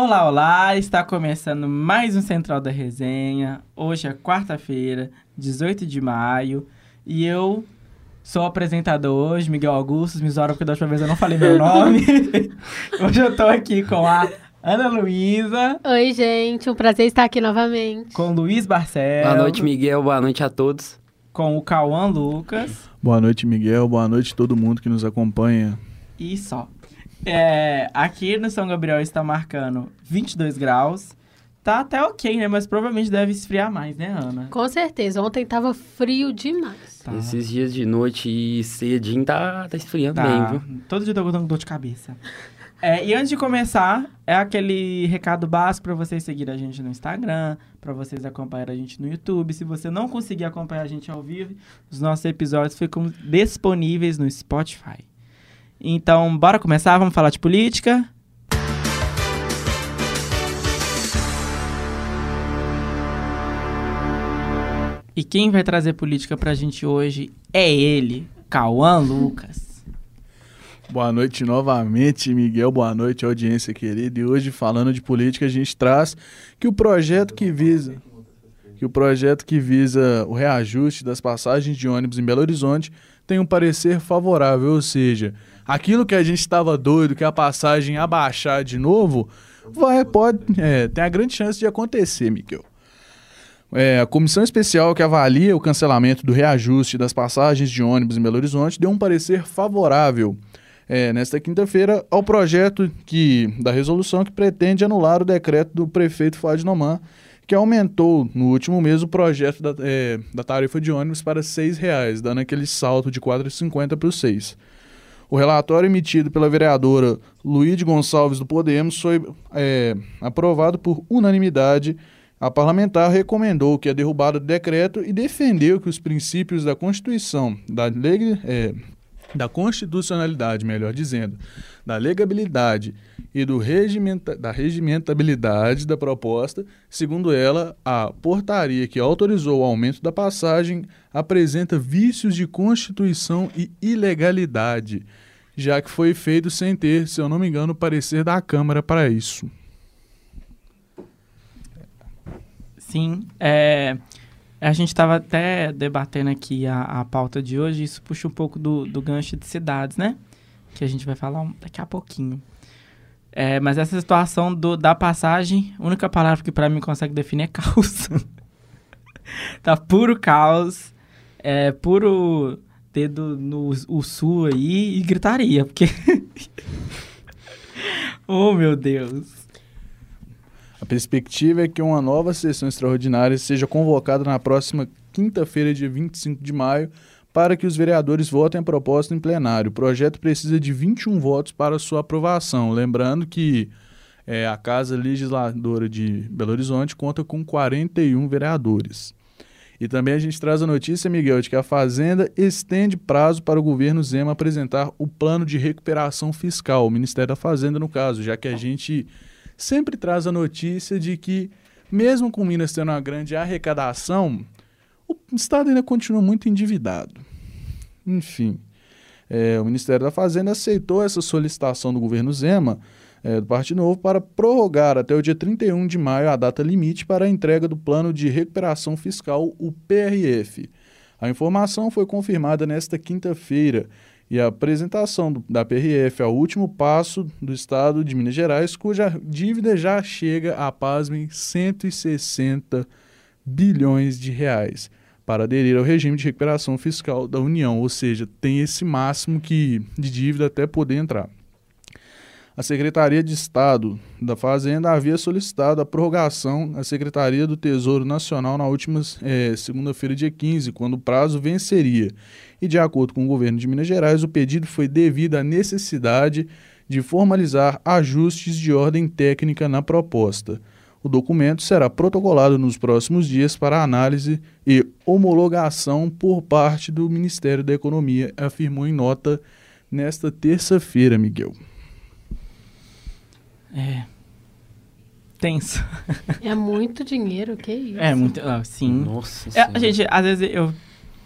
Olá, olá! Está começando mais um Central da Resenha. Hoje é quarta-feira, 18 de maio, e eu sou apresentador hoje, Miguel Augusto. Me zoaram porque da última vez eu não falei meu nome. hoje eu tô aqui com a Ana Luísa, Oi, gente, um prazer estar aqui novamente. com o Luiz Barcelos, Boa noite, Miguel. Boa noite a todos. com o Cauã Lucas Boa noite, Miguel. Boa noite a todo mundo que nos acompanha. e só. É, aqui no São Gabriel está marcando 22 graus. Tá até ok, né? Mas provavelmente deve esfriar mais, né, Ana? Com certeza, ontem tava frio demais. Tá. Esses dias de noite e cedinho tá, tá esfriando Tá. bem, viu? Todo dia eu tô com dor de cabeça. É, e antes de começar, é aquele recado básico para vocês seguirem a gente no Instagram, para vocês acompanharem a gente no YouTube. Se você não conseguir acompanhar a gente ao vivo, os nossos episódios ficam disponíveis no Spotify. Então, bora começar? Vamos falar de política? E quem vai trazer política pra gente hoje é ele, Cauã Lucas. Boa noite novamente, Miguel. Boa noite, audiência querida. E hoje, falando de política, a gente traz que o projeto que visa que o projeto que visa o reajuste das passagens de ônibus em Belo Horizonte tem um parecer favorável, ou seja, aquilo que a gente estava doido que a passagem ia baixar de novo, vai pode é, tem a grande chance de acontecer, Miguel. É, a comissão especial que avalia o cancelamento do reajuste das passagens de ônibus em Belo Horizonte deu um parecer favorável é, nesta quinta-feira ao projeto que, da resolução que pretende anular o decreto do prefeito Fábio Noman, que aumentou no último mês o projeto da, é, da tarifa de ônibus para R$ 6,00, dando aquele salto de R$ 4,50 para os 6. O relatório emitido pela vereadora Luíde Gonçalves do Podemos foi é, aprovado por unanimidade. A parlamentar recomendou que a derrubada do decreto e defendeu que os princípios da Constituição, da lei, é, da constitucionalidade, melhor dizendo, da legabilidade e do regimenta, da regimentabilidade da proposta, segundo ela, a portaria que autorizou o aumento da passagem apresenta vícios de constituição e ilegalidade, já que foi feito sem ter, se eu não me engano, parecer da Câmara para isso. Sim, é, a gente estava até debatendo aqui a, a pauta de hoje, isso puxa um pouco do, do gancho de cidades, né? Que a gente vai falar daqui a pouquinho. É, mas essa situação do, da passagem, a única palavra que para mim consegue definir é caos. tá puro caos, é puro dedo no o sul aí e gritaria, porque... oh, meu Deus. A perspectiva é que uma nova sessão extraordinária seja convocada na próxima quinta-feira, dia 25 de maio, para que os vereadores votem a proposta em plenário. O projeto precisa de 21 votos para sua aprovação. Lembrando que é, a Casa Legisladora de Belo Horizonte conta com 41 vereadores. E também a gente traz a notícia, Miguel, de que a Fazenda estende prazo para o governo Zema apresentar o plano de recuperação fiscal, o Ministério da Fazenda, no caso, já que a gente sempre traz a notícia de que, mesmo com Minas tendo uma grande arrecadação, o Estado ainda continua muito endividado. Enfim, é, o Ministério da Fazenda aceitou essa solicitação do governo Zema, é, do Partido Novo, para prorrogar até o dia 31 de maio a data limite para a entrega do Plano de Recuperação Fiscal, o PRF. A informação foi confirmada nesta quinta-feira e a apresentação do- da PRF é o último passo do Estado de Minas Gerais, cuja dívida já chega a, pasmem, 160 bilhões de reais para aderir ao regime de recuperação fiscal da União, ou seja, tem esse máximo que, de dívida até poder entrar. A Secretaria de Estado da Fazenda havia solicitado a prorrogação à Secretaria do Tesouro Nacional na última eh, segunda-feira, dia 15, quando o prazo venceria. E, de acordo com o governo de Minas Gerais, o pedido foi devido à necessidade de formalizar ajustes de ordem técnica na proposta. O documento será protocolado nos próximos dias para análise e homologação por parte do Ministério da Economia, afirmou em nota nesta terça-feira, Miguel. É. Tenso. É muito dinheiro, que isso? É muito. ah, sim. Nossa É, Senhora. gente, às vezes eu.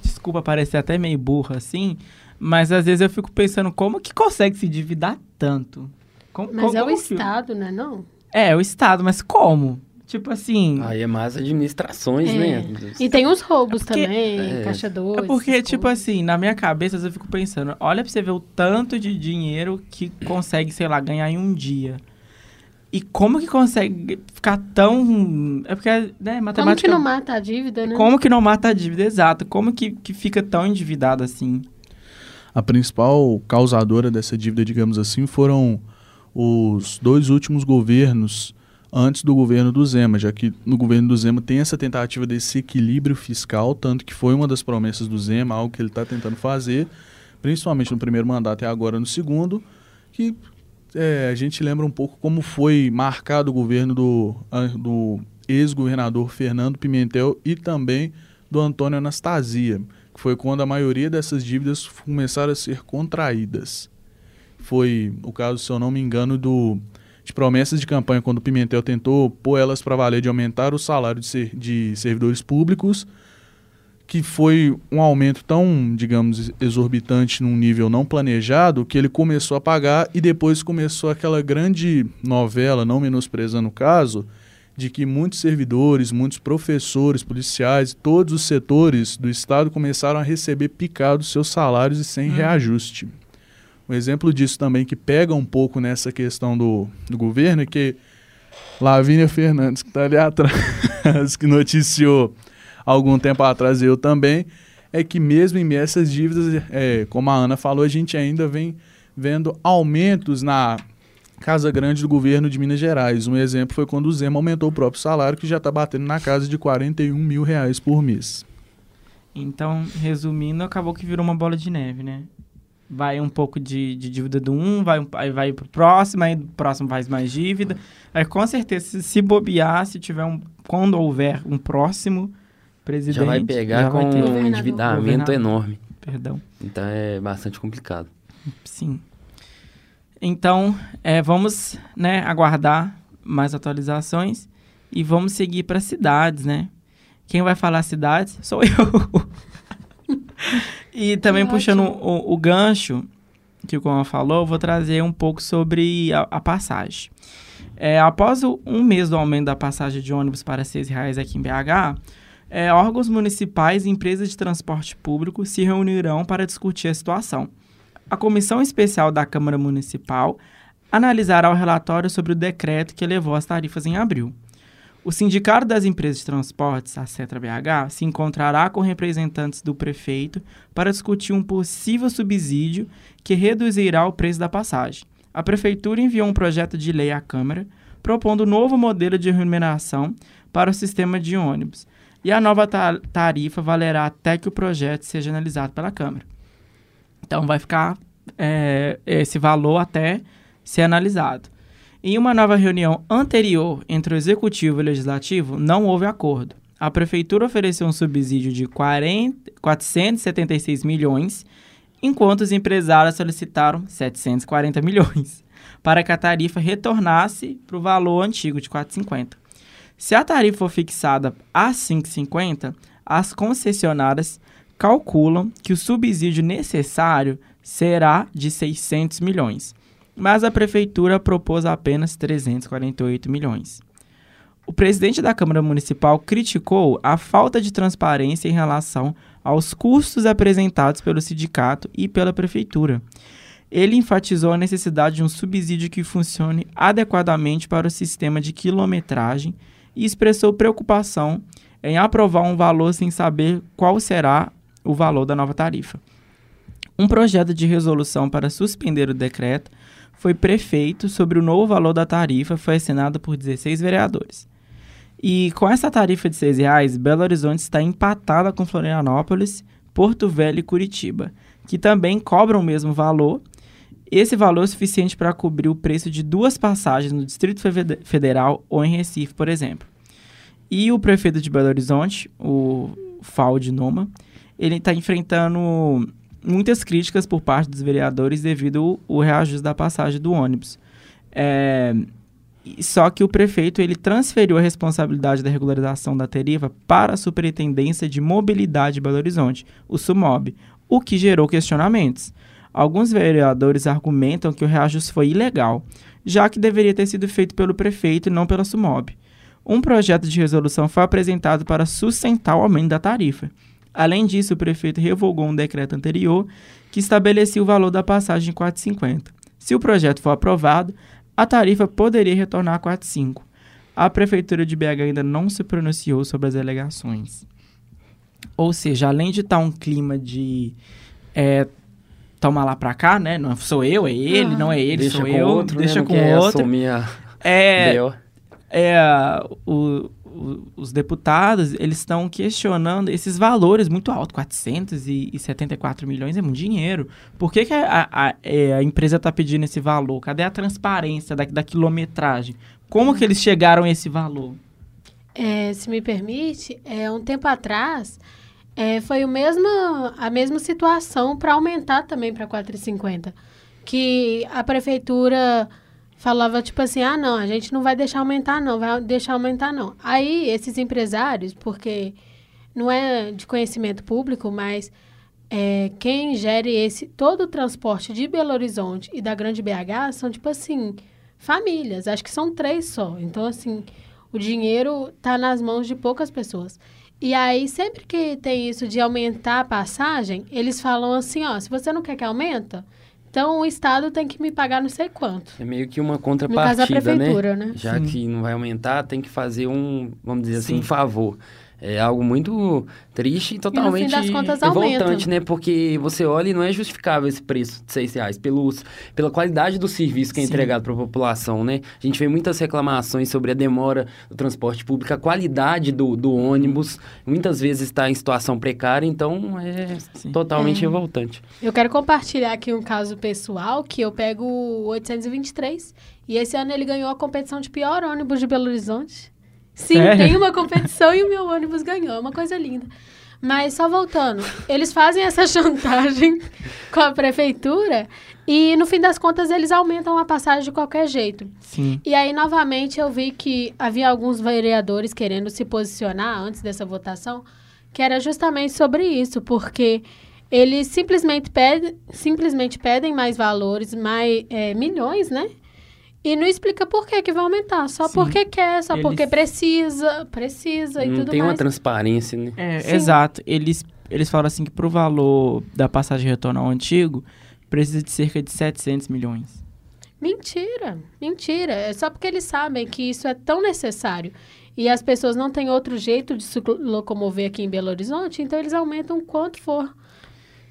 Desculpa parecer até meio burro assim, mas às vezes eu fico pensando como que consegue se endividar tanto? Como, Mas como- é o Estado, né? Não? É, o Estado, mas como? Tipo assim. Aí é mais administrações, É. né? E tem uns roubos porque- também, é. caixa 2. É porque, tipo assim, na minha cabeça eu fico pensando, olha pra você ver o tanto de dinheiro que consegue, sei lá, ganhar em um dia. E como que consegue ficar tão. É porque, né, Como que matemática. não mata a dívida, né? Como que não mata a dívida? Exato. Como que, que fica tão endividado assim? A principal causadora dessa dívida, digamos assim, foram os dois últimos governos antes do governo do Zema, já que no governo do Zema tem essa tentativa desse equilíbrio fiscal, tanto que foi uma das promessas do Zema, algo que ele está tentando fazer, principalmente no primeiro mandato e agora no segundo, que é, a gente lembra um pouco como foi marcado o governo do, do ex-governador Fernando Pimentel e também do Antônio Anastasia, que foi quando a maioria dessas dívidas começaram a ser contraídas. Foi o caso, se eu não me engano, do, de promessas de campanha, quando Pimentel tentou pôr elas para valer de aumentar o salário de, ser, de servidores públicos, que foi um aumento tão, digamos, exorbitante num nível não planejado, que ele começou a pagar e depois começou aquela grande novela, não menosprezando o caso, de que muitos servidores, muitos professores, policiais, todos os setores do Estado começaram a receber picados seus salários e sem Hum. reajuste. Um exemplo disso também que pega um pouco nessa questão do, do governo é que Lavínia Fernandes, que está ali atrás, que noticiou algum tempo atrás, eu também, é que mesmo em essas dívidas, é, como a Ana falou, a gente ainda vem vendo aumentos na Casa Grande do governo de Minas Gerais. Um exemplo foi quando o Zema aumentou o próprio salário, que já está batendo na casa de 41 mil reais por mês. Então, resumindo, acabou que virou uma bola de neve, né? Vai um pouco de, de dívida do um, vai, aí vai pro próximo, aí o próximo faz mais dívida. Aí com certeza, se, se bobear, se tiver um. Quando houver um próximo presidente. Já vai pegar já vai com ter- um endividamento Governador. enorme. Perdão. Então é bastante complicado. Sim. Então, é, vamos né, aguardar mais atualizações e vamos seguir para cidades, né? Quem vai falar cidades sou eu. e também Que puxando o, o gancho que o Coman falou, vou trazer um pouco sobre a, a passagem. É, após o- um mês do aumento da passagem de ônibus para 6 reais aqui em BH, é, órgãos municipais e empresas de transporte público se reunirão para discutir a situação. A Comissão Especial da Câmara Municipal analisará o relatório sobre o decreto que elevou as tarifas em abril. O Sindicato das Empresas de Transportes, a Cetra BH, se encontrará com representantes do prefeito para discutir um possível subsídio que reduzirá o preço da passagem. A prefeitura enviou um projeto de lei à Câmara propondo um novo modelo de remuneração para o sistema de ônibus, e a nova ta- tarifa valerá até que o projeto seja analisado pela Câmara. Então vai ficar é, esse valor até ser analisado. Em uma nova reunião anterior entre o Executivo e o Legislativo, não houve acordo. A Prefeitura ofereceu um subsídio de 40, 476 milhões, enquanto os empresários solicitaram 740 milhões, para que a tarifa retornasse para o valor antigo de 4,50. Se a tarifa for fixada a 5,50, as concessionárias calculam que o subsídio necessário será de 600 milhões, mas a prefeitura propôs apenas 348 milhões. O presidente da Câmara Municipal criticou a falta de transparência em relação aos custos apresentados pelo sindicato e pela prefeitura. Ele enfatizou a necessidade de um subsídio que funcione adequadamente para o sistema de quilometragem e expressou preocupação em aprovar um valor sem saber qual será o valor da nova tarifa. Um projeto de resolução para suspender o decreto foi prefeito sobre o novo valor da tarifa, foi assinado por 16 vereadores. E com essa tarifa de 6 reais, Belo Horizonte está empatada com Florianópolis, Porto Velho e Curitiba, que também cobram o mesmo valor. Esse valor é suficiente para cobrir o preço de duas passagens no Distrito Federal ou em Recife, por exemplo. E o prefeito de Belo Horizonte, o Falde Noma, ele está enfrentando muitas críticas por parte dos vereadores devido ao, reajuste da passagem do ônibus. É, só que o prefeito ele transferiu a responsabilidade da regularização da tarifa para a Superintendência de Mobilidade de Belo Horizonte, o SUMOB, o que gerou questionamentos. Alguns vereadores argumentam que o reajuste foi ilegal, já que deveria ter sido feito pelo prefeito e não pela Sumob. Um projeto de resolução foi apresentado para sustentar o aumento da tarifa. Além disso, o prefeito revogou um decreto anterior que estabelecia o valor da passagem em 4,50. Se o projeto for aprovado, a tarifa poderia retornar a 4,5. A prefeitura de BH ainda não se pronunciou sobre as alegações. Ou seja, além de estar um clima de é, toma lá pra cá, né? Não sou eu, é ele, Ah. não é ele, deixa sou com eu, outro, deixa né? Com quer outro. assumir a É, é, o- o- os deputados, eles estão questionando esses valores muito altos, 474 milhões é muito dinheiro. Por que, que a, a- é, a empresa está pedindo esse valor? Cadê a transparência da, da quilometragem? Como que eles chegaram a esse valor? É, se me permite, é, um tempo atrás é, foi o mesmo, a mesma situação para aumentar também para 4,50. Que a prefeitura falava tipo assim, ah não, a gente não vai deixar aumentar não, vai deixar aumentar não. Aí esses empresários, porque não é de conhecimento público, mas é, quem gere esse todo o transporte de Belo Horizonte e da Grande BH são tipo assim famílias, acho que são três só. Então assim o dinheiro está nas mãos de poucas pessoas. E aí, sempre que tem isso de aumentar a passagem, eles falam assim, ó, se você não quer que aumenta, então o Estado tem que me pagar não sei quanto. É meio que uma No caso, a contrapartida, né? prefeitura, né? Já Sim. que não vai aumentar, tem que fazer um, vamos dizer assim, Sim. um favor. É algo muito triste e totalmente das contas, revoltante, aumenta. né? Porque você olha e não é justificável esse preço de 6 reais pelos, pela qualidade do serviço que é Sim. entregado para a população, né? A gente vê muitas reclamações sobre a demora do transporte público, a qualidade do, do ônibus, muitas vezes está em situação precária, então é Sim. totalmente É. revoltante. Eu quero compartilhar aqui um caso pessoal que eu pego o 823 e esse ano ele ganhou a competição de pior ônibus de Belo Horizonte. Sim, Sério? tem uma competição e o meu ônibus ganhou, é uma coisa linda. Mas só voltando, eles fazem essa chantagem com a prefeitura e no fim das contas eles aumentam a passagem de qualquer jeito. Sim. E aí, novamente, eu vi que havia alguns vereadores querendo se posicionar antes dessa votação, que era justamente sobre isso, porque eles simplesmente pedem, simplesmente pedem mais valores, mais é, milhões, né? E não explica por que, que vai aumentar, só Sim. porque quer, só Eles- porque precisa, precisa e Não tudo tem uma mais. transparência, né? É, exato. Eles, eles falam assim que pro valor da passagem de retorno ao antigo, precisa de cerca de 700 milhões. Mentira, mentira. É só porque eles sabem que isso é tão necessário e as pessoas não têm outro jeito de se locomover aqui em Belo Horizonte, então eles aumentam o quanto for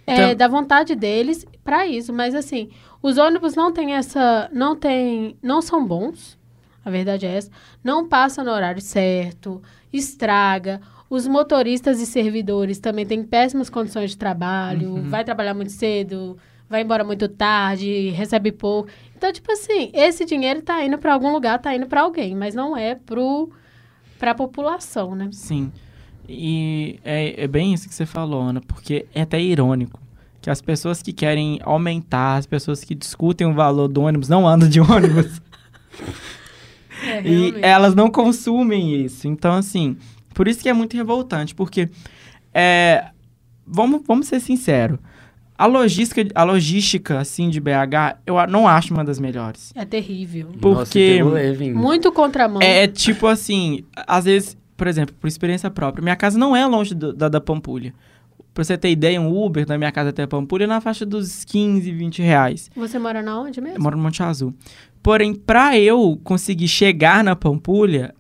é, Então- da vontade deles para isso. Mas assim, os ônibus não têm essa, não tem, não são bons. A verdade é essa. Não passa no horário certo, estraga. Os motoristas e servidores também têm péssimas condições de trabalho. Uhum. Vai trabalhar muito cedo, vai embora muito tarde, recebe pouco. Então, tipo assim, esse dinheiro tá indo para algum lugar, tá indo para alguém, mas não é pro para a população, né? Sim. E é, é bem isso que você falou, Ana, porque é até irônico que as pessoas que querem aumentar, as pessoas que discutem o valor do ônibus não andam de ônibus. É, e elas não consumem isso. Então, assim, por isso que é muito revoltante, porque é, vamos, vamos ser sinceros. A logística, a logística, assim, de BH, eu não acho uma das melhores. É terrível. Nossa, Porque- hein? Muito contramão. É tipo assim, às vezes, por exemplo, por experiência própria, minha casa não é longe do- da, da Pampulha. Pra você ter ideia, um Uber da minha casa até a Pampulha é na faixa dos 15, 20 reais. Você mora na onde mesmo? Eu moro no Monte Azul. Porém, pra eu conseguir chegar na Pampulha,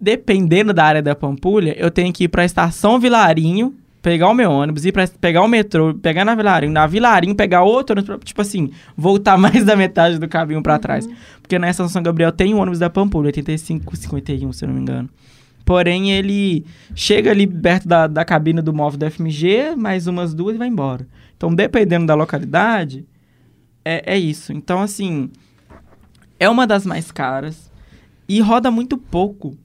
dependendo da área da Pampulha, eu tenho que ir pra estação Vilarinho, pegar o meu ônibus, ir pra pegar o metrô, pegar na Vilarinho, na Vilarinho, pegar outro ônibus, pra, tipo assim, voltar mais da metade do caminho pra trás. Porque na estação São Gabriel tem um ônibus da Pampulha, 85, 51, se eu não me engano. Porém, ele chega ali perto da, da cabine do móvel da FMG, mais umas duas e vai embora. Então, dependendo da localidade, é, é isso. Então, assim, é uma das mais caras e roda muito pouco,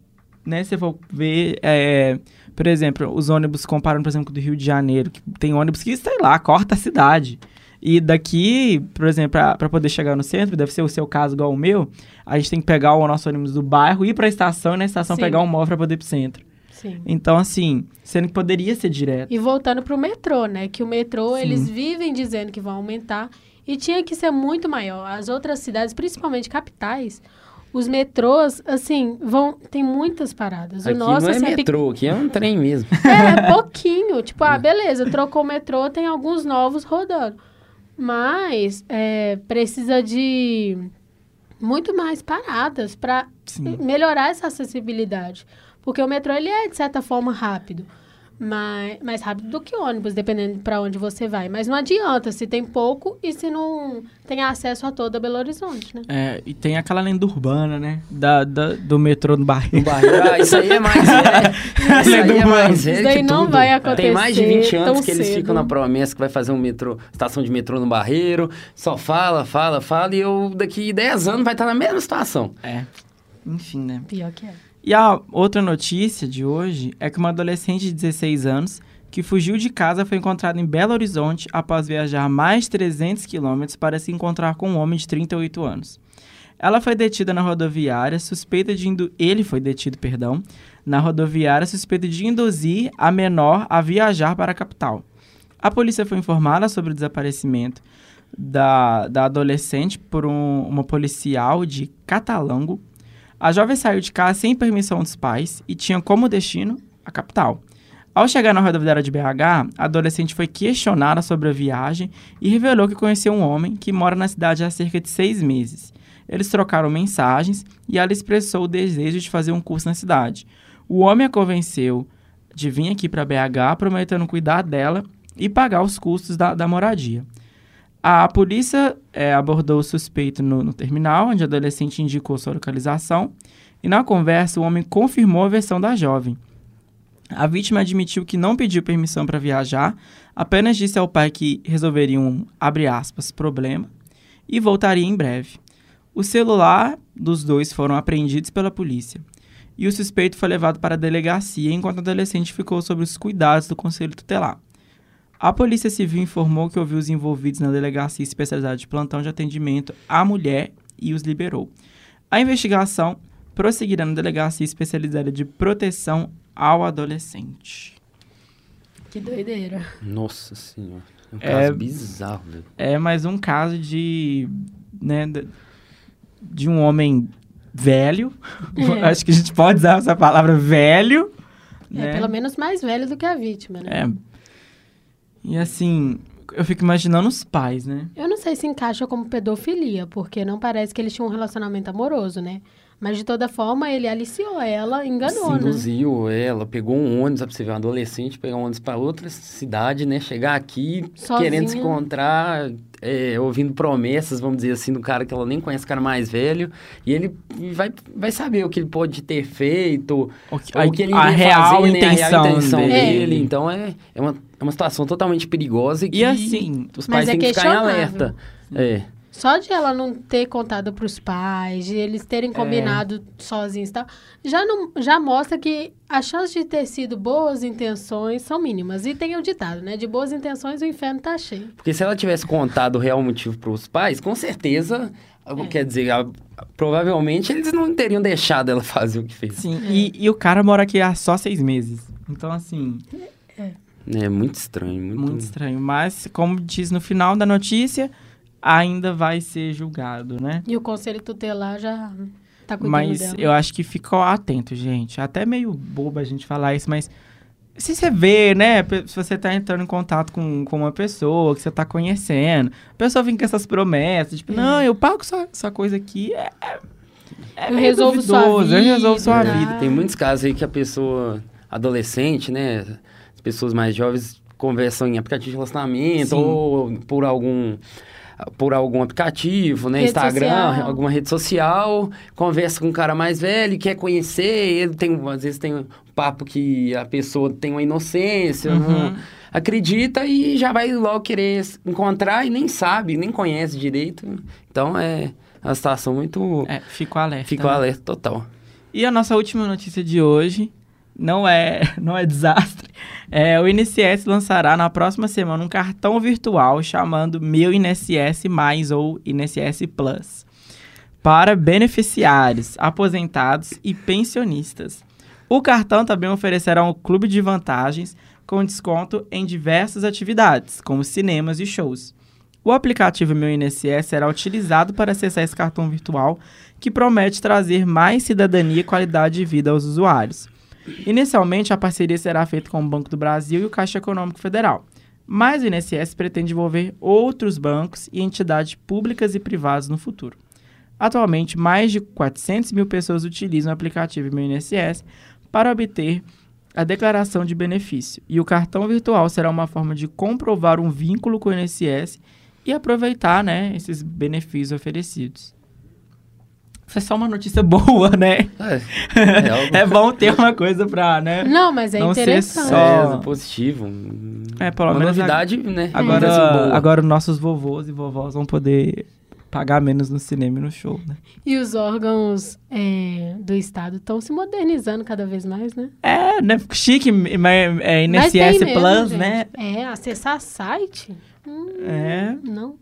né? Se for ver, é, por exemplo, os ônibus comparando, por exemplo, do Rio de Janeiro, que tem ônibus que, sei lá, corta a cidade. E daqui, por exemplo, para poder chegar no centro, deve ser o seu caso igual o meu, a gente tem que pegar o nosso ônibus do bairro, ir para a estação e na estação Sim. pegar um móvel para poder ir pro centro. Sim. Então, assim, sendo que poderia ser direto. E voltando pro metrô, né? Que o metrô, Sim. eles vivem dizendo que vão aumentar e tinha que ser muito maior. As outras cidades, principalmente capitais, os metrôs, assim, vão tem muitas paradas. O Aqui nosso não é assim, pequ- metrô, aqui é um trem mesmo. É, pouquinho. Tipo, ah, beleza, trocou o metrô, tem alguns novos rodando. Mas é, precisa de muito mais paradas para melhorar essa acessibilidade. Porque o metrô, ele é, de certa forma, rápido. Mas, mais rápido do que o ônibus, dependendo para onde você vai. Mas não adianta se tem pouco e se não tem acesso a toda Belo Horizonte, né? É, e tem aquela lenda urbana, né? Da, da- do metrô no barril. No barril. Ah, isso aí é mais velho. Isso aí é mais velho Isso daí não tudo. vai acontecer Tem mais de 20 anos que eles cedo. ficam na promessa que vai fazer um metrô, estação de metrô no barreiro. Só fala, fala, fala. E eu, daqui 10 anos, vai estar na mesma situação. É. Enfim, né? Pior que é. E a outra notícia de hoje é que uma adolescente de 16 anos que fugiu de casa foi encontrada em Belo Horizonte após viajar mais de 300 quilômetros para se encontrar com um homem de 38 anos. Ela foi detida na rodoviária, suspeita de indu... ele foi detido, perdão, na rodoviária suspeita de induzir a menor a viajar para a capital. A polícia foi informada sobre o desaparecimento da, da adolescente por um- uma policial de Catalango. A jovem saiu de casa sem permissão dos pais e tinha como destino a capital. Ao chegar na rodoviária de BH, a adolescente foi questionada sobre a viagem e revelou que conheceu um homem que mora na cidade há cerca de seis meses. Eles trocaram mensagens e ela expressou o desejo de fazer um curso na cidade. O homem a convenceu de vir aqui para BH, prometendo cuidar dela e pagar os custos da, da moradia. A polícia eh, abordou o suspeito no, no terminal, onde a adolescente indicou sua localização, e na conversa o homem confirmou a versão da jovem. A vítima admitiu que não pediu permissão para viajar, apenas disse ao pai que resolveria um, abre aspas, problema, e voltaria em breve. O celular dos dois foram apreendidos pela polícia, e o suspeito foi levado para a delegacia enquanto a adolescente ficou sob os cuidados do conselho tutelar. A Polícia Civil informou que ouviu os envolvidos na delegacia especializada de plantão de atendimento à mulher e os liberou. A investigação prosseguirá na delegacia especializada de proteção ao adolescente. Que doideira. Nossa senhora. É um É- caso bizarro, velho. É mais um caso de, né, de, de um homem velho. É. Acho que a gente pode usar essa palavra velho. É, né? pelo menos mais velho do que a vítima, né? É. E assim, eu fico imaginando os pais, né? Eu não sei se encaixa como pedofilia, porque não parece que eles tinham um relacionamento amoroso, né? Mas de toda forma, ele aliciou ela, enganou, né? Induziu ela, pegou um ônibus, pra você ver, um adolescente pegar um ônibus pra outra cidade, né? Chegar aqui, Sozinha. querendo se encontrar, é, ouvindo promessas, vamos dizer assim, do cara que ela nem conhece, o cara mais velho. E ele vai, vai saber o que ele pode ter feito, O que- ou o que ele a real fazer, né? intenção, a real intenção dele. dele. Então é, é, uma, é uma situação totalmente perigosa e que E assim, os pais é têm que ficar em alerta. É. Só de ela não ter contado pros pais, de eles É. terem combinado sozinhos e tal, já, não, já mostra que a chance de ter sido boas intenções são mínimas. E tem o ditado, né? De boas intenções o inferno tá cheio. Porque se ela tivesse contado o real motivo para os pais, com certeza, quer dizer, a- provavelmente eles não teriam deixado ela fazer o que fez. sim. E, e o cara mora aqui há só seis meses. Então, assim, É muito estranho, muito, muito estranho. Mas, como diz no final da notícia, ainda vai ser julgado, né? E o conselho tutelar já tá cuidando Mas dela. eu acho que ficou atento, gente. Até meio bobo a gente falar isso, mas se você vê, né? Se você tá entrando em contato com, com uma pessoa que você tá conhecendo, a pessoa vem com essas promessas, tipo, não, eu pago sua, sua coisa aqui, é, é- é Eu resolvo sua duvidoso, eu resolvo sua vida, vida. Tem muitos casos aí que a pessoa adolescente, né, as pessoas mais jovens conversam em aplicativo de relacionamento Sim. ou por algum por algum aplicativo, né, Rede Instagram, social. alguma rede social, conversa com um cara mais velho, quer conhecer, ele tem às vezes tem um papo que a pessoa tem uma inocência, Uhum. acredita e já vai logo querer encontrar e nem sabe, nem conhece direito. Então é uma situação muito É, ficou alerta. ficou né? alerta total. E a nossa última notícia de hoje não é, não é desastre. É, o INSS lançará na próxima semana um cartão virtual chamando Meu INSS Mais ou INSS Plus para beneficiários, aposentados e pensionistas. O cartão também oferecerá um clube de vantagens com desconto em diversas atividades, como cinemas e shows. O aplicativo Meu INSS será utilizado para acessar esse cartão virtual, que promete trazer mais cidadania e qualidade de vida aos usuários. Inicialmente, a parceria será feita com o Banco do Brasil e o Caixa Econômico Federal, mas o INSS pretende envolver outros bancos e entidades públicas e privadas no futuro. Atualmente, mais de 400 mil pessoas utilizam o aplicativo Meu INSS para obter a declaração de benefício, e o cartão virtual será uma forma de comprovar um vínculo com o INSS e aproveitar, né, esses benefícios oferecidos. Foi só uma notícia boa, né? É, é algo É bom ter uma coisa pra, né? Não, mas é Não ser interessante. só- é, positivo. É, pelo uma menos novidade, né? Agora, boa. agora nossos vovôs e vovós vão poder pagar menos no cinema e no show, né? E os órgãos é, do Estado estão se modernizando cada vez mais, né? É, né? Chique, mas é Mas tem INSS mesmo, Plus, gente. né? É, acessar site? Hum, É. Não.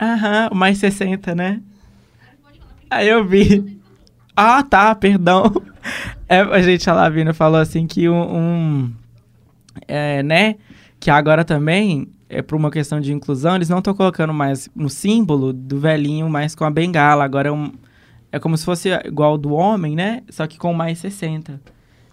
Aham, o mais 60, né? Aí eu vi. Ah, tá, perdão. É, a gente, a Lavina falou assim que um... um- é, né? Que agora também, é por uma questão de inclusão, eles não estão colocando mais no símbolo do velhinho, mais com a bengala. Agora é um... É como se fosse igual do homem, né? Só que com mais 60.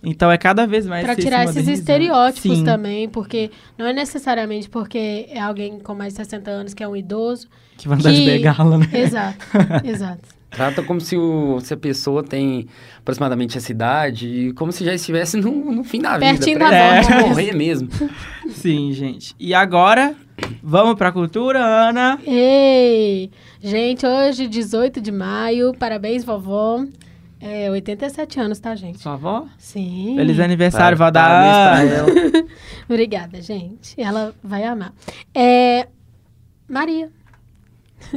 Então é cada vez mais Pra se tirar esses estereótipos Sim. também, porque não é necessariamente porque é alguém com mais de 60 anos que é um idoso. Que vai andar de que- bengala, né? Exato, exato. Trata como se, o- se a pessoa tem aproximadamente essa idade, e como se já estivesse no, no fim da Pertinho vida. da pra morte ela morrer mesmo. Sim, gente. E agora, vamos pra cultura, Ana. Ei! Gente, hoje, 18 de maio, parabéns, vovó. É, 87 anos, tá, gente? Sua avó? Sim. Feliz aniversário, vó da Parabéns pra Ana. ela. Obrigada, gente. Ela vai amar. É, Maria.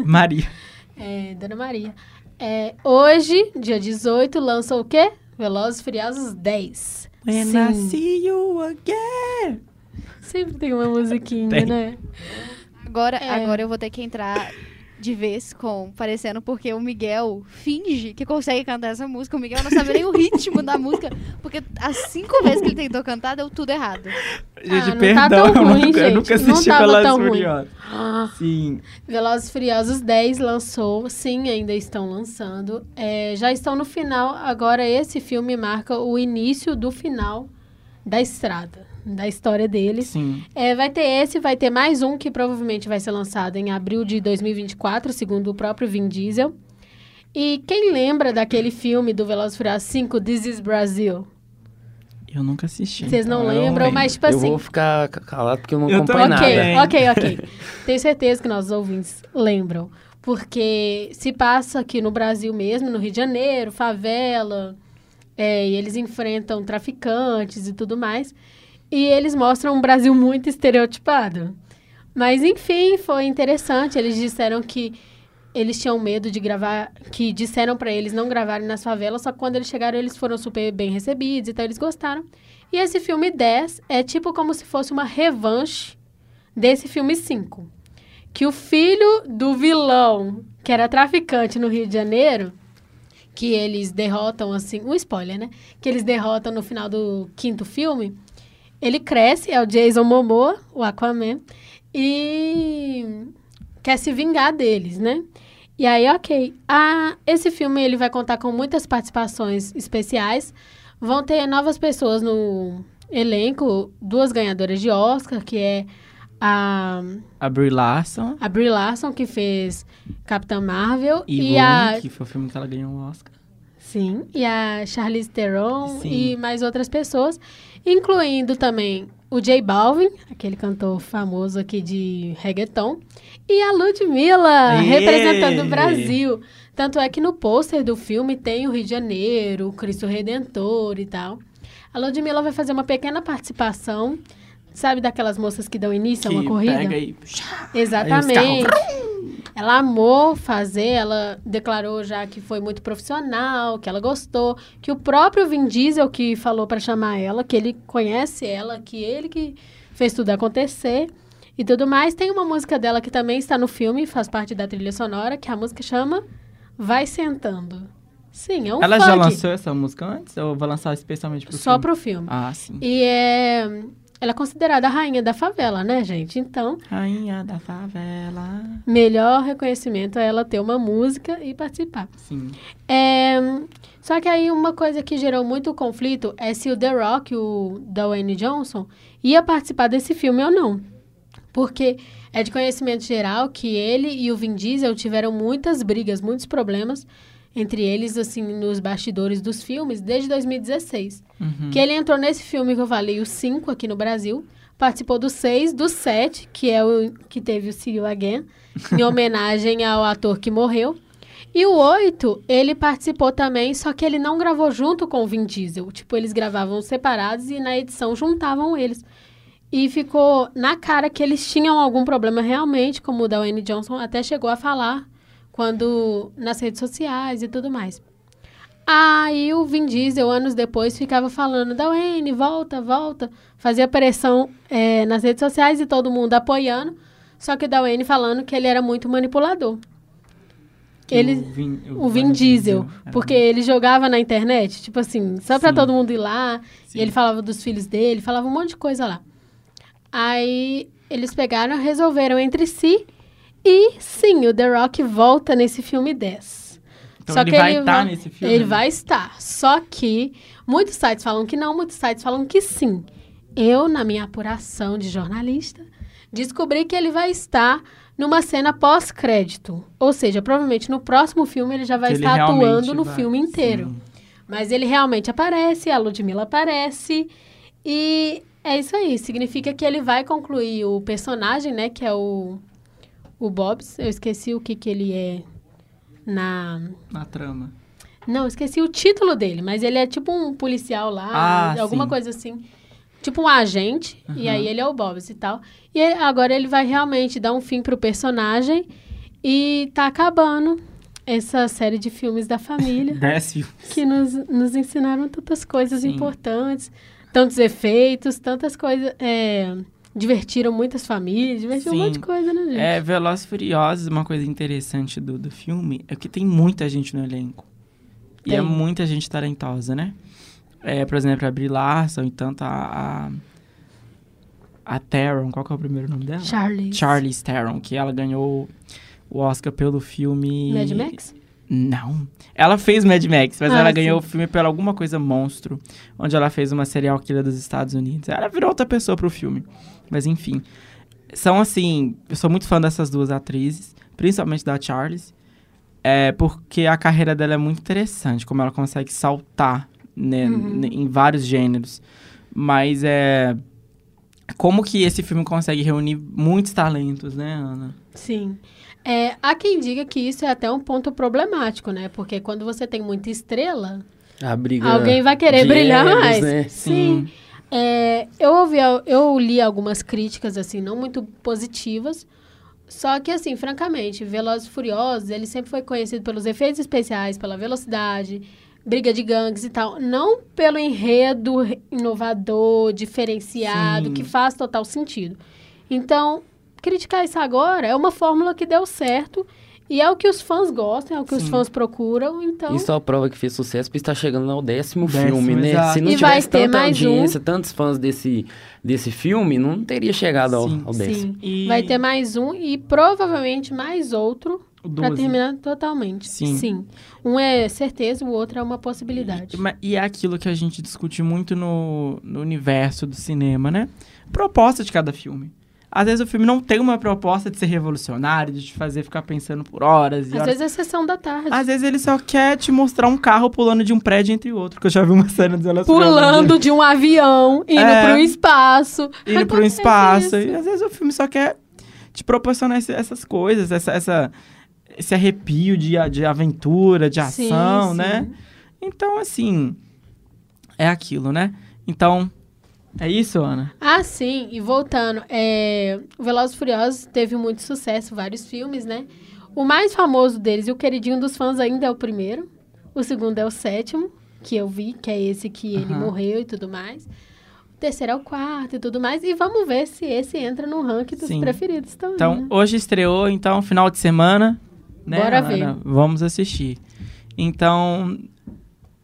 Maria. É, Dona Maria. É, hoje, dia 18, lança o quê? Velozes Furiosos 10. When Sim. I see you again. Sempre tem uma musiquinha, Tem. né? Agora, É. agora eu vou ter que entrar de vez com parecendo porque o Miguel finge que consegue cantar essa música. O Miguel não sabe nem o ritmo da música, porque as cinco vezes que ele tentou cantar deu tudo errado. Gente, Ah, não tá perdão, tão eu ruim, nunca, eu gente. nunca Não assisti tava Velozes tão e ruim. Furiosos. Ah, Sim. Velozes e Furiosos 10 lançou, sim, ainda estão lançando. É, já estão no final. Agora, esse filme marca o início do final da estrada, da história deles. Sim. É, vai ter esse, vai ter mais um que provavelmente vai ser lançado em abril de 2024, segundo o próprio Vin Diesel. E quem lembra daquele filme do Velozes e Furiosos 5, This is Brasil? Eu nunca assisti. Vocês não então eu lembram, lembro. mas tipo eu assim... vou ficar ca- calado porque eu não Eu acompanho também. nada. Ok, ok, ok. Tenho certeza que nossos ouvintes lembram. Porque se passa aqui no Brasil mesmo, no Rio de Janeiro, favela, é, e eles enfrentam traficantes e tudo mais. E eles mostram um Brasil muito estereotipado. Mas, enfim, foi interessante. Eles disseram que eles tinham medo de gravar, que disseram pra eles não gravarem nas favelas, só que quando eles chegaram eles foram super bem recebidos, então eles gostaram. E esse filme 10 é tipo como se fosse uma revanche desse filme 5. Que o filho do vilão, que era traficante no Rio de Janeiro, que eles derrotam assim, um spoiler, né? Que eles derrotam no final do quinto filme, ele cresce, é o Jason Momoa, o Aquaman, e quer se vingar deles, né? E aí, ok. Ah, esse filme ele vai contar com muitas participações especiais. Vão ter novas pessoas no elenco, duas ganhadoras de Oscar, que é a, A Brie Larson a Brie Larson, que fez Capitã Marvel, e, e, a que foi o filme que ela ganhou um Oscar. Sim, e a Charlize Theron Sim. e mais outras pessoas, incluindo também o J Balvin, aquele cantor famoso aqui de reggaeton, e a Ludmilla, Aê! representando o Brasil. Tanto é que no pôster do filme tem o Rio de Janeiro, o Cristo Redentor e tal. A Ludmilla vai fazer uma pequena participação, sabe daquelas moças que dão início a uma que corrida? pega e... Exatamente. Ela amou fazer, ela declarou já que foi muito profissional, que ela gostou, que o próprio Vin Diesel que falou para chamar ela, que ele conhece ela, que ele que fez tudo acontecer. e tudo mais. Tem uma música dela que também está no filme, faz parte da trilha sonora, que a música chama Vai Sentando. Sim, é um Ela funk. já lançou essa música antes ou vai lançar especialmente pro Só filme? pro filme. Ah, sim. E é... Ela é considerada a rainha da favela, né, gente? Então, Rainha da favela. melhor reconhecimento é ela ter uma música e participar. Sim. É, só que aí uma coisa que gerou muito conflito é se o The Rock, o Dwayne Johnson, ia participar desse filme ou não. Porque é de conhecimento geral que ele e o Vin Diesel tiveram muitas brigas, muitos problemas entre eles, assim, nos bastidores dos filmes desde 2016. Uhum. Que ele entrou nesse filme que eu falei, o 5 aqui no Brasil, participou do 6, do 7, que é o que teve o See You Again, em homenagem ao ator que morreu. E o 8, ele participou também, só que ele não gravou junto com o Vin Diesel. Tipo, eles gravavam separados e na edição juntavam eles. E ficou na cara que eles tinham algum problema realmente, como o da Wayne Johnson até chegou a falar quando nas redes sociais e tudo mais. Aí o Vin Diesel, anos depois, ficava falando, da Wayne, volta, volta. Fazia pressão é, nas redes sociais e todo mundo apoiando. Só que o Dwayne falando que ele era muito manipulador. Que Ele, o Vin, o Vin Diesel, era porque ele jogava na internet, tipo assim, só pra Sim. todo mundo ir lá, Sim. e ele falava dos filhos dele, falava um monte de coisa lá. Aí eles pegaram, resolveram entre si, e sim, o The Rock volta nesse filme 10. Então Só ele que vai ele estar vai- nesse filme? Ele vai estar, só que muitos sites falam que não, muitos sites falam que sim. Eu, na minha apuração de jornalista, descobri que ele vai estar numa cena pós-crédito. Ou seja, provavelmente no próximo filme ele já vai ele estar atuando no vai- filme inteiro. Sim. Mas ele realmente aparece, a Ludmilla aparece. E é isso aí. Significa que ele vai concluir o personagem, né? Que é o, o Bobs. Eu esqueci o que, que ele é na. Na trama. Não, esqueci o título dele, mas ele é tipo um policial lá, Ah, alguma sim. coisa assim. Tipo um agente, e aí ele é o Bobs e tal. E agora ele vai realmente dar um fim pro personagem e tá acabando essa série de filmes da família Desce. que nos, nos ensinaram tantas coisas Sim. importantes, tantos efeitos, tantas coisas. é, divertiram muitas famílias, divertiram um Sim. monte de coisa, né, gente? É, Velozes e Furiosos, uma coisa interessante do, do filme é que tem muita gente no elenco. E é Tem. muita gente talentosa, né? É, por exemplo, a Brie Larson e tanto a... a... A Theron, qual que é o primeiro nome dela? Charlie. Charlize Theron, que ela ganhou o Oscar pelo filme... Mad Max? Não. Ela fez Mad Max, mas Ah, ela sim. ganhou o filme pela alguma coisa monstro, onde ela fez uma serial killer dos Estados Unidos. Ela virou outra pessoa pro filme. Mas enfim. São assim, eu sou muito fã dessas duas atrizes, principalmente da Charles, é porque a carreira dela é muito interessante, como ela consegue saltar né, Uhum. em vários gêneros. Mas é como que esse filme consegue reunir muitos talentos, né, Ana? Sim. É, há quem diga que isso é até um ponto problemático, né? Porque quando você tem muita estrela, alguém vai querer brilhar egos, mais. né? Sim. É, eu ouvi, eu li algumas críticas, assim, não muito positivas. Só que, assim, francamente, Velozes e Furiosos, ele sempre foi conhecido pelos efeitos especiais, pela velocidade, briga de gangues e tal. Não pelo enredo re- inovador, diferenciado, Sim. que faz total sentido. Então, criticar isso agora é uma fórmula que deu certo e é o que os fãs gostam, é o que os Sim. fãs procuram, então... Isso é a prova que fez sucesso, porque está chegando ao décimo, Décimo, filme, né? exato. Se não E vai tivesse ter tanta mais um. audiência, tantos fãs desse, desse filme, não teria chegado ao, Sim, ao décimo. Sim, E- vai ter mais um e provavelmente mais outro 12. terminar totalmente. Sim. Um é certeza, o outro é uma possibilidade. E, e é aquilo que a gente discute muito no, no universo do cinema, né? Proposta de cada filme. Às vezes o filme não tem uma proposta de ser revolucionário, de te fazer ficar pensando por horas e Às horas. vezes é sessão da tarde. Às vezes ele só quer te mostrar um carro pulando de um prédio entre outro, que eu já vi uma cena de elas Pulando de um avião, indo É. pro espaço. indo pro Acontece espaço. isso. E às vezes o filme só quer te proporcionar esse- essas coisas, essa, essa- esse arrepio de, de aventura, de Sim, ação, sim. né? Então, assim, é aquilo, né? Então, é isso, Ana? Ah, sim. E voltando, é... o Velozes e Furiosos teve muito sucesso, vários filmes, né? O mais famoso deles e o queridinho dos fãs ainda é o primeiro. O segundo é o sétimo, que eu vi, que é esse que ele morreu e tudo mais. terceiro ao quarto e tudo mais. E vamos ver se esse entra no ranking dos Sim. preferidos também. Então, né? hoje estreou, então, final de semana. Né, Bora Ana? Vamos assistir. Então,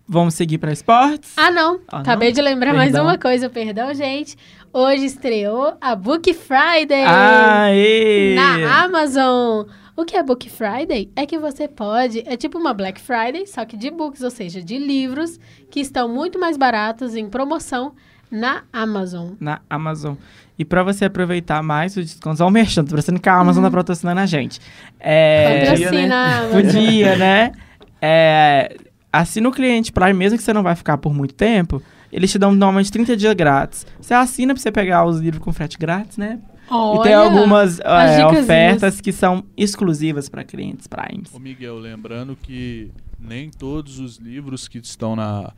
vamos seguir para esportes. Ah, não. Ah, Acabei não? de lembrar mais Perdão. uma coisa, perdão, gente. Hoje estreou a Book Friday Aê! na Amazon. O que é Book Friday? É que você pode. É tipo uma Black Friday, só que de books, ou seja, de livros que estão muito mais baratos em promoção na Amazon. Na Amazon. E para você aproveitar mais os descontos, olha o merchan, tô parecendo que a Amazon tá patrocinando a gente. É, Patrocina a Amazon. Podia, né? É, assina o cliente Prime, mesmo que você não vai ficar por muito tempo, eles te dão normalmente 30 dias grátis. Você assina pra você pegar os livros com frete grátis, né? Olha, e tem algumas as é, ofertas que são exclusivas para clientes Primes. Ô Miguel, lembrando que nem todos os livros que estão na,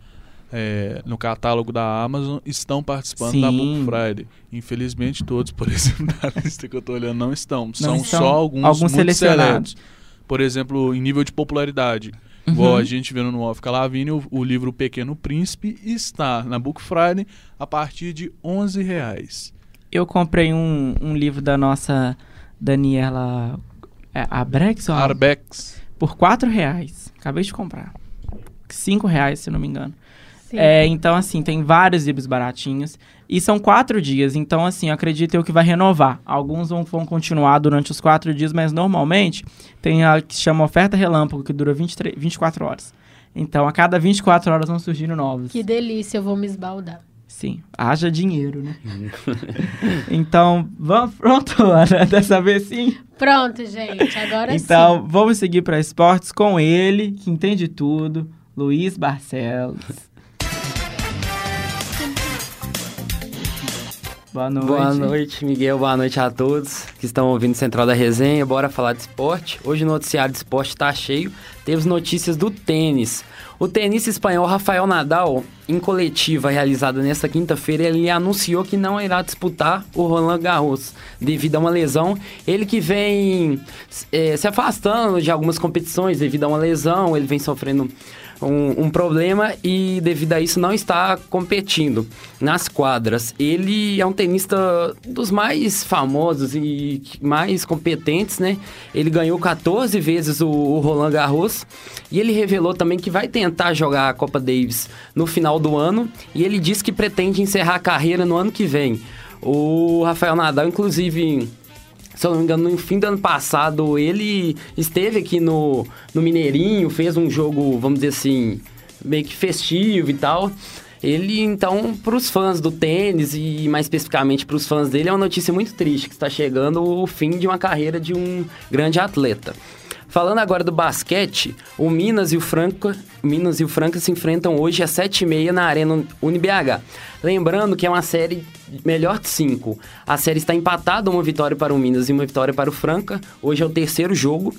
é, no catálogo da Amazon estão participando da Book Sim. Friday. Infelizmente, todos, por exemplo, da lista que eu tô olhando, não estão. São estão. só alguns, Alguns muito selecionados. seletos. Por exemplo, em nível de popularidade. Igual Uhum. a gente vendo no Off Calavini, o, o livro Pequeno Príncipe está na Book Friday a partir de 11 reais. Eu comprei um, um livro da nossa Daniela é, Abrex, ó, Arbex. por 4 reais. Acabei de comprar. 5 reais, se não me engano. É, então, assim, tem vários livros baratinhos. E são quatro dias. Então, assim, acredito eu que vai renovar. Alguns vão, vão continuar durante os quatro dias, mas normalmente tem a que chama oferta relâmpago, que dura 23, 24 horas. Então, a cada 24 horas vão surgindo novos. Que delícia, eu vou me esbaldar. Sim, haja dinheiro, né? então, vamos pronto, Ana, dessa vez sim. Pronto, gente, agora então, vamos seguir para esportes com ele, que entende tudo, Luiz Barcelos. Boa noite. Boa noite, Miguel. Boa noite a todos que estão ouvindo Central da Resenha. Bora falar de esporte. Hoje o noticiário de esporte está cheio. Temos notícias do tênis. O tenista espanhol Rafael Nadal, em coletiva realizada nesta quinta-feira, ele anunciou que não irá disputar o Roland Garros devido a uma lesão. Ele que vem eh, se afastando de algumas competições devido a uma lesão, ele vem sofrendo um, um problema e devido a isso não está competindo nas quadras. Ele é um tenista dos mais famosos e mais competentes, né? Ele ganhou 14 vezes o, o Roland Garros e ele revelou também que vai tentar jogar a Copa Davis no final do ano e ele disse que pretende encerrar a carreira no ano que vem. O Rafael Nadal, inclusive, se eu não me engano, no fim do ano passado, ele esteve aqui no, no Mineirinho, fez um jogo, vamos dizer assim, meio que festivo e tal. Ele, então, para os fãs do tênis e mais especificamente para os fãs dele, é uma notícia muito triste que está chegando o fim de uma carreira de um grande atleta. Falando agora do basquete, o Minas e o Franca, Minas e o Franca se enfrentam hoje às 7h30 na Arena UniBH. Lembrando que é uma série melhor de cinco. A série está empatada, uma vitória para o Minas e uma vitória para o Franca. Hoje é o terceiro jogo.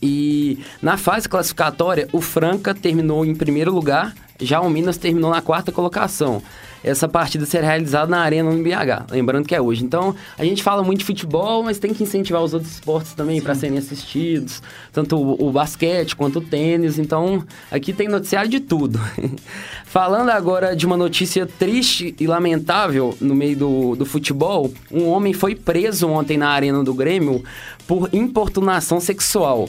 E na fase classificatória, o Franca terminou em primeiro lugar, já o Minas terminou na quarta colocação. Essa partida será realizada na Arena UniBH, lembrando que é hoje. Então, a gente fala muito de futebol, mas tem que incentivar os outros esportes também para serem assistidos, tanto o, o basquete quanto o tênis. Então, aqui tem noticiário de tudo. Falando agora de uma notícia triste e lamentável no meio do, do futebol, um homem foi preso ontem na Arena do Grêmio por importunação sexual.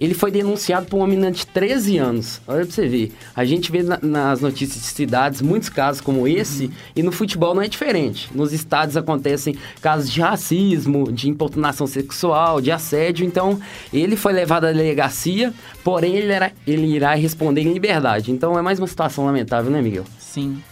Ele foi denunciado por uma menina de 13 anos. Olha pra você ver. A gente vê na- nas notícias de cidades muitos casos como esse, e no futebol não é diferente. Nos estádios acontecem casos de racismo, de importunação sexual, de assédio. Então, ele foi levado à delegacia, porém ele, era- ele irá responder em liberdade. Então, é mais uma situação lamentável, né, Miguel? Sim.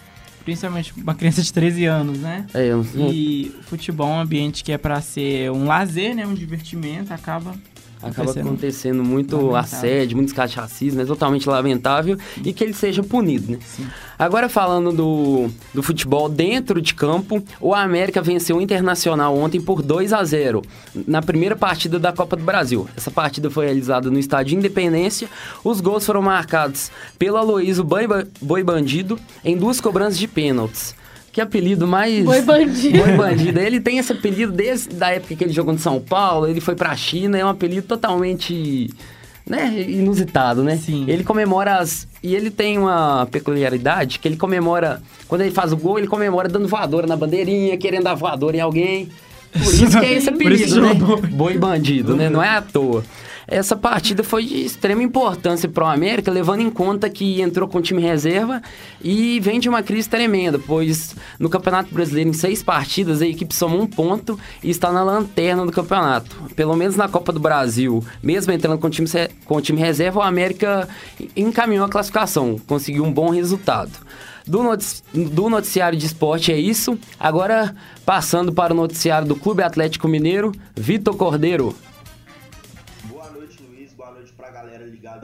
Principalmente uma criança de 13 anos, né? É, eu- E futebol é um ambiente que é pra ser um lazer, né? Um divertimento, acaba Acaba acontecendo. muito Lamentável. assédio, muitos casos de racismo, é totalmente lamentável e que ele seja punido, né? Sim. Agora falando do, do futebol dentro de campo, o América venceu o Internacional ontem por 2 a 0 na primeira partida da Copa do Brasil. Essa partida foi realizada no estádio Independência. Os gols foram marcados pelo Aloysio Boi Bandido em duas cobranças de pênaltis. Que apelido mais... Boi bandido. Boi Bandido. Ele tem esse apelido desde a época que ele jogou no São Paulo, ele foi pra China, é um apelido totalmente né, inusitado, né? Sim. Ele comemora as. E ele tem uma peculiaridade que ele comemora. Quando ele faz o gol, ele comemora dando voadora na bandeirinha, querendo dar voadora em alguém. Por isso que é esse Por isso apelido, né? Boi bandido, né? Não é à toa. Essa partida foi de extrema importância para o América, levando em conta que entrou com o time reserva e vem de uma crise tremenda, pois no Campeonato Brasileiro, em seis partidas, a equipe somou um ponto e está na lanterna do campeonato. Pelo menos na Copa do Brasil, mesmo entrando com o time, com o time reserva, o América encaminhou a classificação, conseguiu um bom resultado. Do noticiário de esporte é isso. Agora, passando para o noticiário do Clube Atlético Mineiro, Vitor Cordeiro.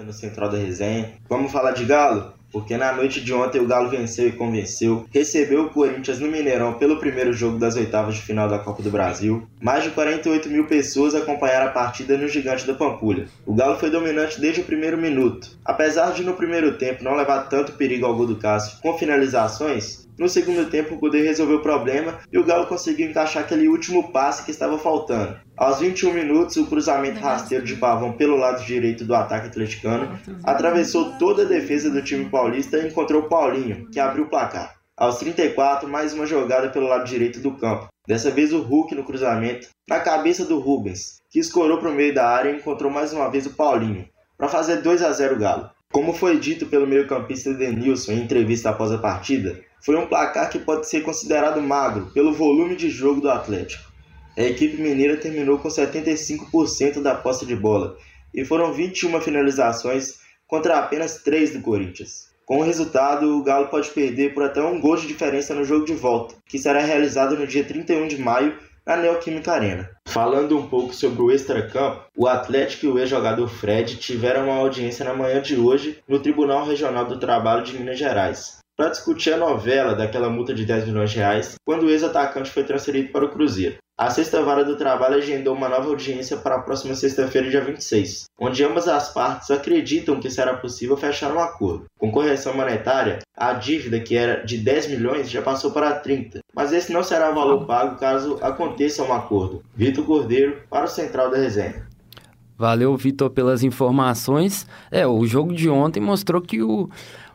No Central da Resenha. Vamos falar de Galo? Porque na noite de ontem o Galo venceu e convenceu, recebeu o Corinthians no Mineirão pelo primeiro jogo das oitavas de final da Copa do Brasil. Mais de 48 mil pessoas acompanharam a partida no Gigante da Pampulha. O Galo foi dominante desde o primeiro minuto. Apesar de no primeiro tempo não levar tanto perigo ao gol do Cássio com finalizações, no segundo tempo, o Kudê resolveu o problema e o Galo conseguiu encaixar aquele último passe que estava faltando. Aos 21 minutos, o cruzamento rasteiro de Pavão pelo lado direito do ataque atleticano atravessou toda a defesa do time paulista e encontrou Paulinho, que abriu o placar. Aos 34, mais uma jogada pelo lado direito do campo. Dessa vez o Hulk no cruzamento, na cabeça do Rubens, que escorou para o meio da área e encontrou mais uma vez o Paulinho, para fazer 2 a 0 Galo. Como foi dito pelo meio-campista Denilson em entrevista após a partida, foi um placar que pode ser considerado magro pelo volume de jogo do Atlético. A equipe mineira terminou com 75% da posse de bola e foram 21 finalizações contra apenas 3 do Corinthians. Com o resultado, o Galo pode perder por até um gol de diferença no jogo de volta, que será realizado no dia 31 de maio na Neoquímica Arena. Falando um pouco sobre o extracampo, o Atlético e o ex-jogador Fred tiveram uma audiência na manhã de hoje no Tribunal Regional do Trabalho de Minas Gerais, para discutir a novela daquela multa de 10 milhões de reais quando o ex-atacante foi transferido para o Cruzeiro. A Sexta Vara do Trabalho agendou uma nova audiência para a próxima sexta-feira, dia 26, onde ambas as partes acreditam que será possível fechar um acordo. Com correção monetária, a dívida, que era de 10 milhões, já passou para 30, mas esse não será o valor pago caso aconteça um acordo. Vitor Cordeiro, para o Central da Resenha. Valeu, Vitor, pelas informações. É, o jogo de ontem mostrou que o,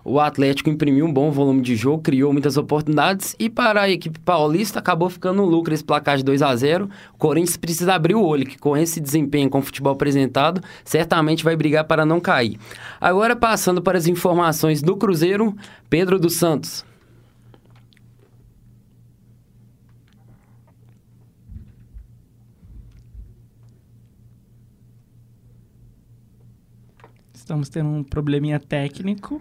o Atlético imprimiu um bom volume de jogo, criou muitas oportunidades e para a equipe paulista acabou ficando no lucro esse placar de 2 a 0 O Corinthians precisa abrir o olho, que com esse desempenho com o futebol apresentado, certamente vai brigar para não cair. Agora, passando para as informações do Cruzeiro, Pedro dos Santos. Estamos tendo um probleminha técnico.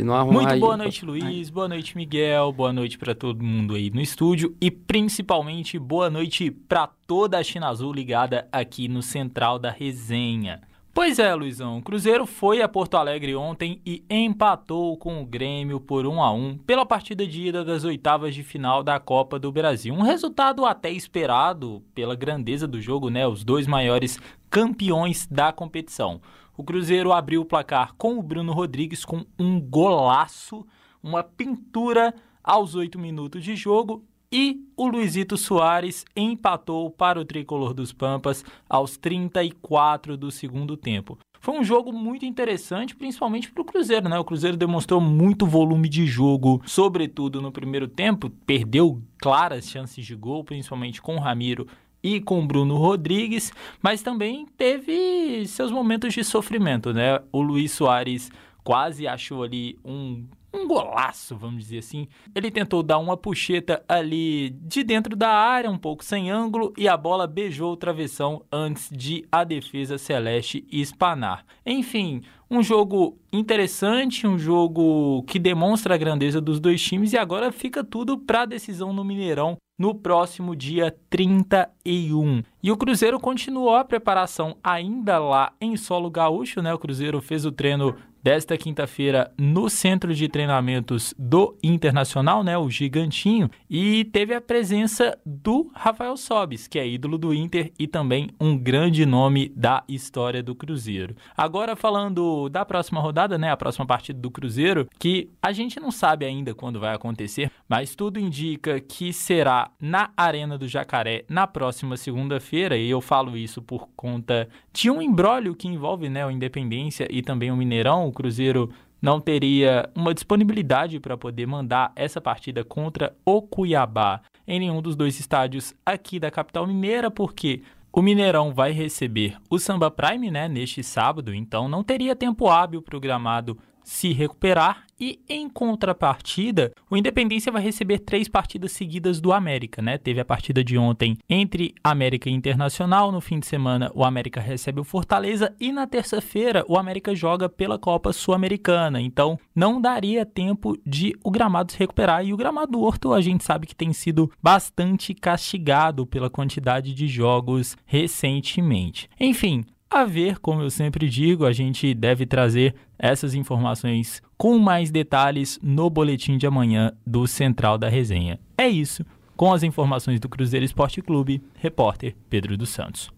Se não arrumar Muito aí- boa noite, Luiz. Boa noite, Miguel. Boa noite pra todo mundo aí no estúdio e principalmente boa noite pra toda a China Azul ligada aqui no Central da Resenha. Pois é, Luizão, o Cruzeiro foi a Porto Alegre ontem e empatou com o Grêmio por 1 a 1 pela partida de ida das oitavas de final da Copa do Brasil. Um resultado até esperado pela grandeza do jogo, né? Os dois maiores campeões da competição. O Cruzeiro abriu o placar com o Bruno Rodrigues com um golaço, uma pintura aos oito minutos de jogo e o Luizito Soares empatou para o tricolor dos Pampas aos 34 do segundo tempo. Foi um jogo muito interessante, principalmente para o Cruzeiro, né? O Cruzeiro demonstrou muito volume de jogo, sobretudo no primeiro tempo, perdeu claras chances de gol, principalmente com o Ramiro e com Bruno Rodrigues, mas também teve seus momentos de sofrimento, né? O Luiz Soares quase achou ali um, um golaço, vamos dizer assim. Ele tentou dar uma puxeta ali de dentro da área, um pouco sem ângulo, e a bola beijou o travessão antes de a defesa celeste espanar. Enfim, um jogo interessante, um jogo que demonstra a grandeza dos dois times e agora fica tudo para a decisão no Mineirão no próximo dia 31. E o Cruzeiro continuou a preparação ainda lá em solo gaúcho, né? O Cruzeiro fez o treino desta quinta-feira no centro de treinamentos do Internacional, né, o Gigantinho, e teve a presença do Rafael Sobis, que é ídolo do Inter e também um grande nome da história do Cruzeiro. Agora falando da próxima rodada, né, a próxima partida do Cruzeiro, que a gente não sabe ainda quando vai acontecer, mas tudo indica que será na Arena do Jacaré na próxima segunda-feira, e eu falo isso por conta de um embrólio que envolve, né, o Independência e também o Mineirão, o Cruzeiro não teria uma disponibilidade para poder mandar essa partida contra o Cuiabá em nenhum dos dois estádios aqui da capital mineira, porque o Mineirão vai receber o Samba Prime né, neste sábado, então não teria tempo hábil programado se recuperar e em contrapartida, o Independência vai receber três partidas seguidas do América, né? Teve a partida de ontem entre América e Internacional, no fim de semana o América recebe o Fortaleza e na terça-feira o América joga pela Copa Sul-Americana. Então, não daria tempo de o gramado se recuperar e o gramado do Horto a gente sabe que tem sido bastante castigado pela quantidade de jogos recentemente. Enfim, a ver, como eu sempre digo, a gente deve trazer essas informações com mais detalhes no boletim de amanhã do Central da Resenha. É isso. Com as informações do Cruzeiro Esporte Clube, repórter Pedro dos Santos.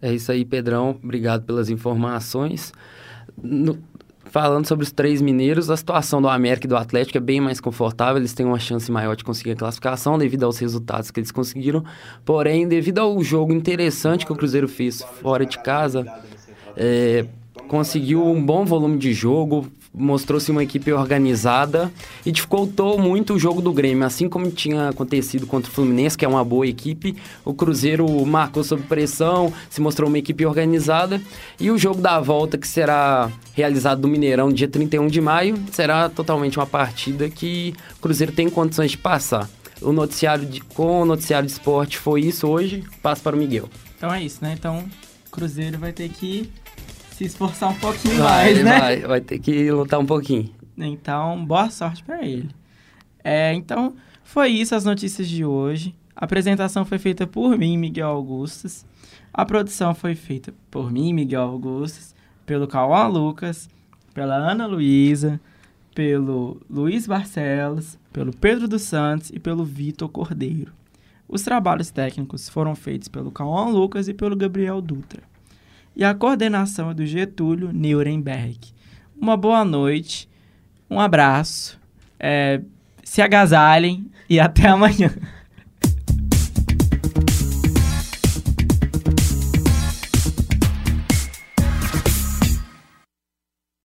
É isso aí, Pedrão. Obrigado pelas informações. No, falando sobre os três mineiros, a situação do América e do Atlético é bem mais confortável. Eles têm uma chance maior de conseguir a classificação devido aos resultados que eles conseguiram. Porém, devido ao jogo interessante que o Cruzeiro fez fora de casa, é, conseguiu um bom volume de jogo, mostrou-se uma equipe organizada e dificultou muito o jogo do Grêmio, assim como tinha acontecido contra o Fluminense, que é uma boa equipe. O Cruzeiro marcou sob pressão, se mostrou uma equipe organizada e o jogo da volta que será realizado no Mineirão dia 31 de maio será totalmente uma partida que o Cruzeiro tem condições de passar. O noticiário de, com o noticiário de esporte foi isso hoje. Passo para o Miguel. Então é isso, né? Então, Cruzeiro vai ter que se esforçar um pouquinho vai, mais, né? Vai, vai ter que lutar um pouquinho. Então, boa sorte para ele. É, então, foi isso as notícias de hoje. A apresentação foi feita por mim, Miguel Augustus. A produção foi feita por mim, Miguel Augustus, pelo Cauã Lucas, pela Ana Luísa, pelo Luiz Barcelos, pelo Pedro dos Santos e pelo Vitor Cordeiro. Os trabalhos técnicos foram feitos pelo Cauã Lucas e pelo Gabriel Dutra e a coordenação é do Getúlio Nuremberg. Uma boa noite, um abraço, é, se agasalhem e até amanhã.